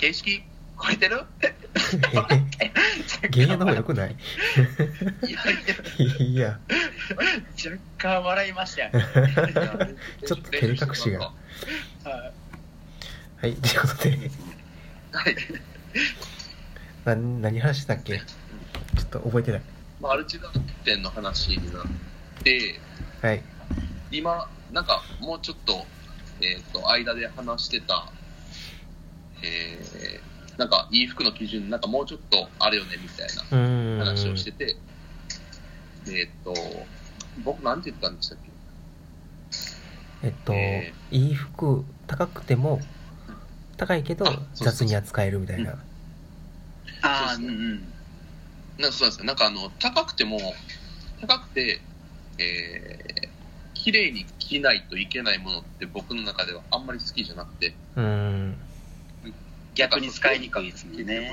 形式超えてる？原野の方が良くない？いやいや若干笑いました。ちょっと照れ隠しが。はいはい、ということで、はい。な何話したっけ？ちょっと覚えてない。まあ、アルチダ店の話になって、はい。今、なんかもうちょっと、えっ、と、間で話してた、えー、なんか、いい服の基準、なんかもうちょっとあれよね、みたいな。話をしてて、えっ、と、僕なんて言ったんでしたっけ？えっと、えいい服、高くても、高いけど雑に扱えるみたいな。ああ、そううんそううん。なんかそうなんですよ。なんかあの、高くても、高くて、えー、綺麗に着ないといけないものって僕の中ではあんまり好きじゃなくて、うーん。逆に使いにくいですもんね。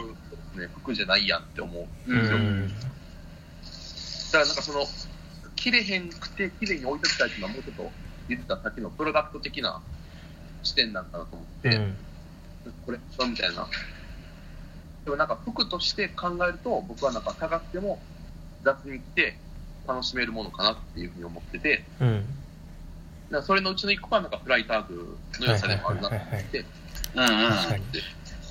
ね、服じゃないやんって思う。ううんん。だからなんかその、切れへんくて、綺麗に置いときたいっていうのはもうちょっと言ってたさっきのプロダクト的な視点なんかなと思って、うん。これ、そうみたいな。でもなんか服として考えると、僕はなんか高くても雑に着て楽しめるものかなっていうふうに思ってて、うん。それのうちの一個がなんかフライターグの良さでもあるなと思って、うんうん。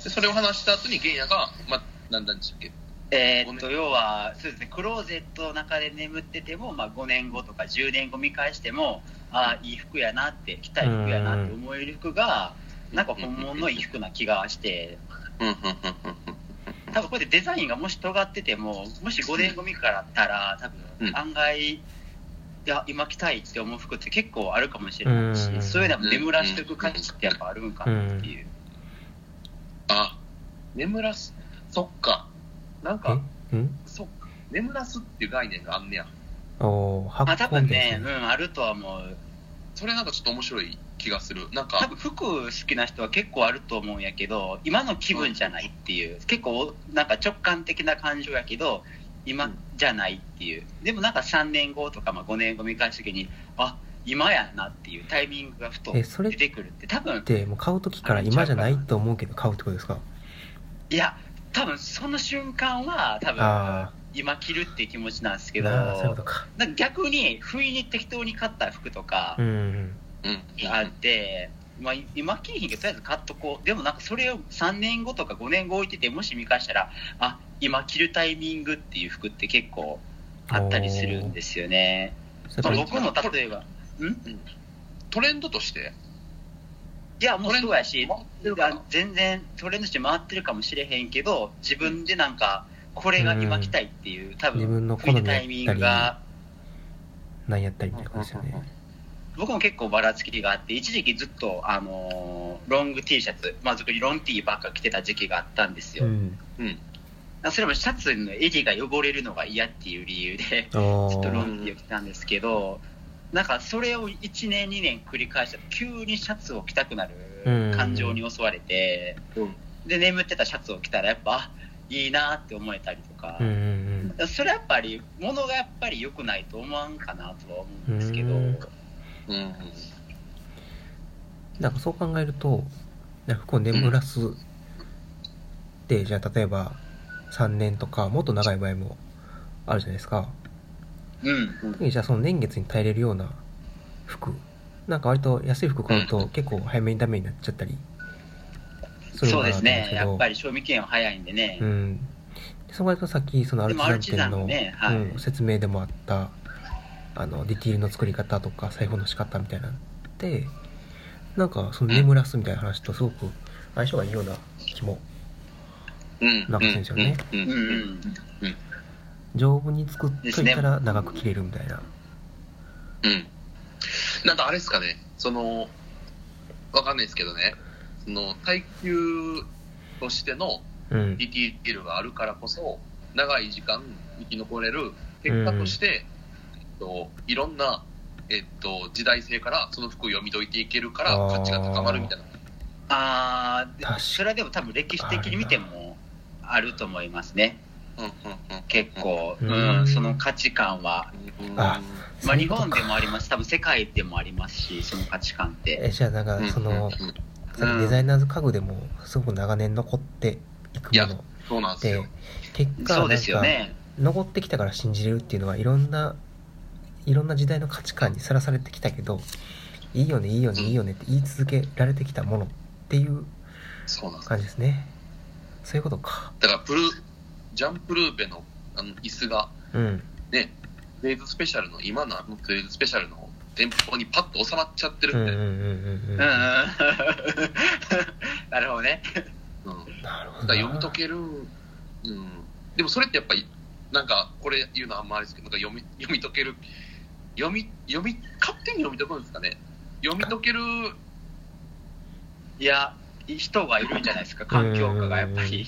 でそれを話した後に玄也が、まあ、なんなんでしたっけ？えーっと、要は、そうですね、クローゼットの中で眠ってても、まあ、5年後とか10年後見返しても、ああ、いい服やなって、着たい服やなって思える服が、なんか本物のいい服な気がして、多分これでデザインがもし尖ってても、もし5年後見からったら、多うん。分案外、いや、今着たいって思う服って結構あるかもしれないし、うん。そういうのも眠らしておく価値ってやっぱあるんかなっていう。あ、眠らす、そっか。なんか、え？ん？そっか。眠らすっていう概念があんねや。おー、まあ発多分ね。うん、あるとは思う。それなんかちょっと面白い気がする。なん多か、分服好きな人は結構あると思うんやけど今の気分じゃないっていう結構なんか直感的な感情やけど今じゃないっていうでもなんか3年後とかまあ5年後見返す時にあ今やなっていうタイミングがふとえそれ出てくるって多分で、もう買うときから今じゃないと思うけど買うってことですか？いや多分その瞬間は多分あ今着るっていう気持ちなんですあけど逆に不意に適当に買った服とか。あって、まあ、今着いひんけどとりあえず買っとこう。でもなんかそれを3年後とか5年後置いててもし見返したらあ今着るタイミングっていう服って結構あったりするんですよね、まあ僕も例えばん？トレンドとして、いやもうそうやし全然トレンドして回ってるかもしれへんけど自分でなんかこれが今着たいっていう多自分の分好みタイミングが何やったりみたいなことですよね。僕も結構ばらつきがあって一時期ずっと、あのーロング T シャツまあ特にロン T ばっか着てた時期があったんですよ、うん。うん。それもシャツの襟が汚れるのが嫌っていう理由でおずっとローンティを着たんですけどなんかそれを1年2年繰り返したら急にシャツを着たくなうんる感情に襲われてうん。で眠ってたシャツを着たらやっぱあいいなって思えたりとかうんうんそれはやっぱり物がやっぱり良くないと思わんかなとは思うんですけどうんうん。なんかそう考えると、なんか服を眠らすって、じゃあ例えば3年とかもっと長い場合もあるじゃないですか。うん特にじゃあその年月に耐えれるような服。なんか割と安い服買うと結構早めにダメになっちゃったりするのそうです。ねやっぱり賞味期限は早いんでね、うん。でそこでさっきそのアルチザン店の、のねはいうん、説明でもあったあのディティールの作り方とか裁縫の仕方みたいなのってなんかその眠らすみたいな話とすごく相性がいいような気もうん。なんか先生ねうん。うんうんうん。丈夫に作っといたら長く着れるみたいな、うん。なんかあれですかね、その、わかんないですけどね、その、耐久としてのうん。ディティールがあるからこそ、長い時間生き残れる。結果として、えっと、いろんな、えっと、時代性からその服を読み解いていけるから価値が高まるみたいな。あーで確かそれはでも多分歴史的に見てもあると思いますね。うんうん結構、ううんんその価値観は、うん。まあ、日本であもあります。多分世界でもありますしその価値観って。えじゃあなんかその、さっきデザイナーズ家具でもすごく長年残っていくものそうなんですでよ。結果そうですよね。残ってきたから信じれるっていうのはいろんないろんな時代の価値観にさらされてきたけどいいよねいいよねいいよねって言い続けられてきたものっていう。感じですね。そういうことか。だから、プル、ジャンプルーベのあの椅子が、うんね、トゥエイズスペシャルの、今のあのトゥエイズスペシャルの店舗にパッと収まっちゃってるんで。なるほどね。うんなるほどなだ読み解ける、うん、でもそれってやっぱり、なんか、これ言うのはあんまりですけど、なんか読み読み解ける、読み、読み、勝手に読み解くんですかね？読み解ける、いや、人がいるんじゃないですか、環境下がやっぱり。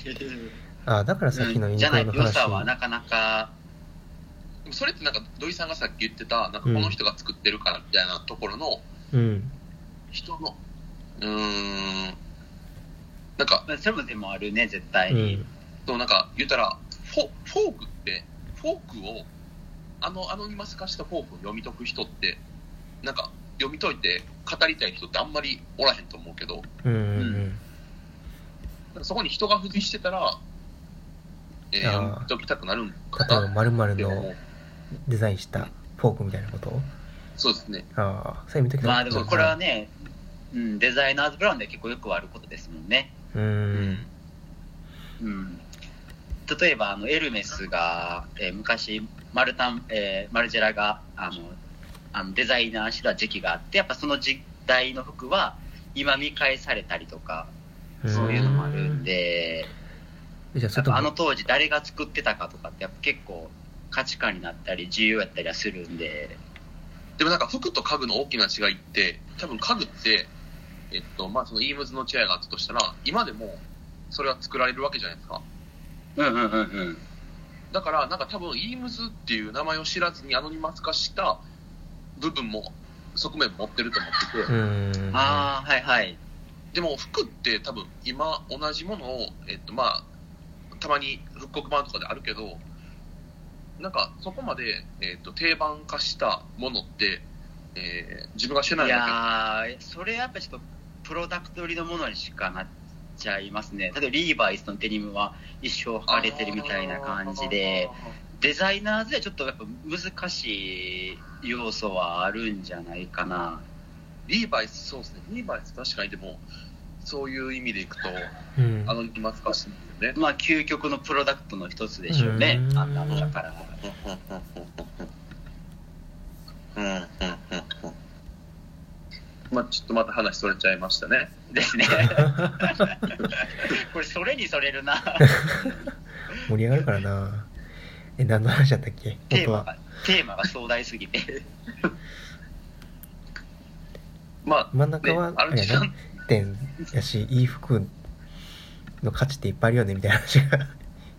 あだからさっきのユニじゃないと良さはなかなか、でもそれってなんか土井さんがさっき言ってた、なんかこの人が作ってるからみたいなところの、うん。人の、うーん、なんか、まあそれもでもあるね、絶対うに。ん。そうなんか言ったらフォ、フォークって、フォークを、あのアノニマス化したフォークを読み解く人って、なんか読み解いて語りたい人ってあんまりおらへんと思うけど、うんうんううん。なんかそこに人が付随してたら、えー読み解きたくなるんか例えばな〇〇でも。のデザインしたフォークみたいなこと？そうですね。ああそういう見ときまあでもこれはね、うん、デザイナーズブラウンで結構よくあることですもんね。ううん。ん。うん、例えばあのエルメスが、えー昔マルタン、えーマルジェラがあのあのデザイナーしてた時期があってやっぱその時代の服は今見返されたりとかそういうのもあるんでやあの当時誰が作ってたかとかってやっぱ結構価値観になったり重要やったりはするんで。でもなんか服と家具の大きな違いって、多分家具って、えっと、まあそのイームズのチェアがあったとしたら、今でもそれは作られるわけじゃないですか。うんうんうんうん。だから、なんか多分、イームズっていう名前を知らずにアノニマス化した部分も、側面も持ってると思ってて、うん。ああはいはい。でも服って多分、今同じものを、えっと、まあ、たまに復刻版とかであるけど、なんかそこまで、えっと、定番化したものって、えー自分が知らないいだやーそれやっぱちょっとプロダクト売りのものにしかなっちゃいますね。例えばリーバイスのデニムは一生け履かれてるみたいな感じでデザイナーズでちょっとやっぱ難しい要素はあるんじゃないかな。リーバイス、そうですね。リーバイス確かにでも、そういう意味でいくと、うん。あの、今使してますよね。まあ究極のプロダクトの一つでしょうね。うん。あんなのだから。うん、うん、うん、うん。まあちょっとまた話それちゃいましたね。ですね。これそれにそれるな。盛り上がるからな。え何の話だったっけ？テーマがテーマが壮大すぎて。まあ、真ん中はあれやな。点やしいい服の価値っていっぱいあるよねみたいな話が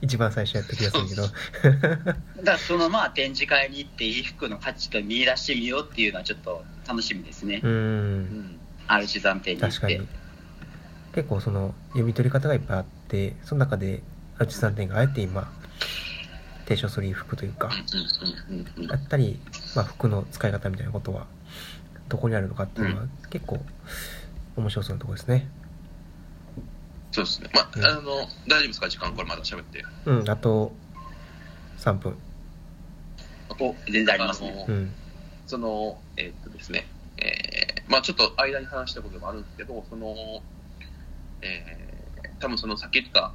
一番最初やった気がするけど。だからそのまあ展示会に行って衣服の価値と見出してみようっていうのはちょっと楽しみですね、ううん。ん。アルチザン店に行って。確かに。結構その読み取り方がいっぱいあってその中でアルチさん店があえて今提唱する服というか。うん、うん、うん、うん。だ。ったり、まあ、服の使い方みたいなことはどこにあるのかっていうのは結構面白そうなところですねそうですね。まあ、うん。あの、大丈夫ですか？時間これまだ喋って。うんあと3分。お全然ありますね。のうん。その、えーっとですね、えーまあちょっと間に話したこともあるんですけど、その、えー多分そのさっき言った、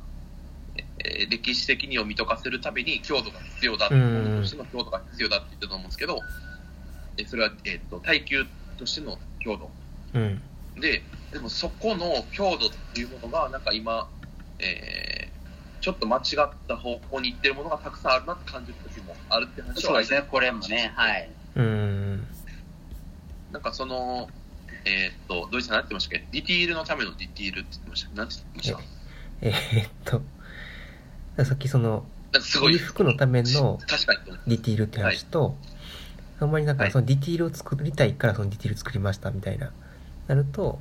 えー歴史的に読み解かせるために強度が必要だ、うん。としての強度が必要だって言ったと思うんですけど、えーそれは、えーっと耐久としての強度。うん。で、でもそこの強度っていうものが、なんか今、えーちょっと間違った方向に行ってるものがたくさんあるなって感じる時もあるって話そうですねこれもねはい。うん。なんかその、えーっと、どうした何て言ってましたっけ？ディティールのためのディティールって言ってました何て言ってましたえーっとさっきその衣服のためのディティールって話と、あんまりなんかはい。そのディティールを作りたいからそのディティール作りましたみたいななると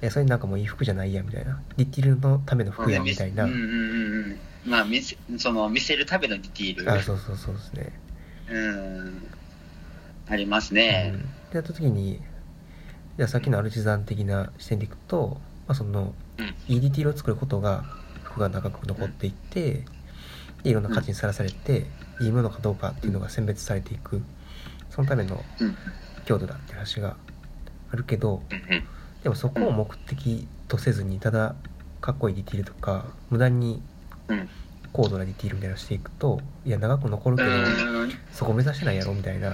えそれなんかもういい服じゃないやみたいな。ディティールのための服やみたいな、うんうんうんうん。まあ見せその見せるためのディティール。あそうそうそうですね。うん。ありますうん。ね、でやった時にじゃあさっきのアルチザン的な視点でいくとあ、そのうん。いいディティールを作ることが服が長く残っていってでいろんな価値にさらされて、いいものかどうかっていうのが選別されていくそのためのうん。強度だって話があるけどでもそこを目的とせずにただかっこいいディティールとか無駄にうん高度なディティールみたいなのをしていくといや長く残るけど、うん。そこ目指してないやろみたいな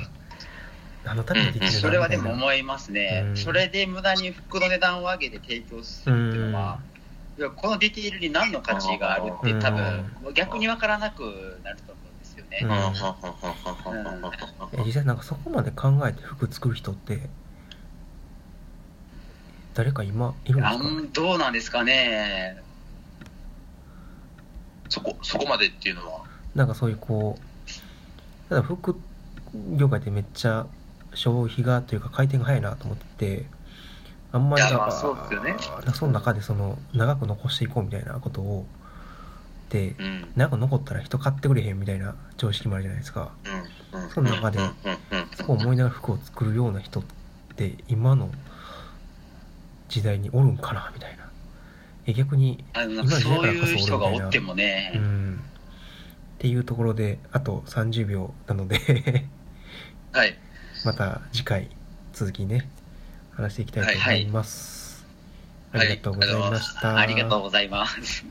あのためにディティールそれはでもみたいな思いますね、うん。それで無駄に服の値段を上げて提供するっていうのは、いやこのディティールに何の価値があるって多分逆に分からなくなると思うんですよね、うん。実際なんかそこまで考えて服作る人って誰か今いるんであすか？んどうなんですかね。そこそこまでっていうのは。なんかそういうこうただ服業界ってめっちゃ消費がというか回転が早いなと思っててあんまりその中でその長く残していこうみたいなことをでうん。長く残ったら人買ってくれへんみたいな常識もあるじゃないですか。うんうん。その中でそこを思いながら服を作るような人って今の時代におるんかなみたいな。え逆にあのそういう人がおってもね、うん。っていうところであと30秒なので はい。また次回続きね話していきたいと思います、はいありがとうございました、ありがとうございます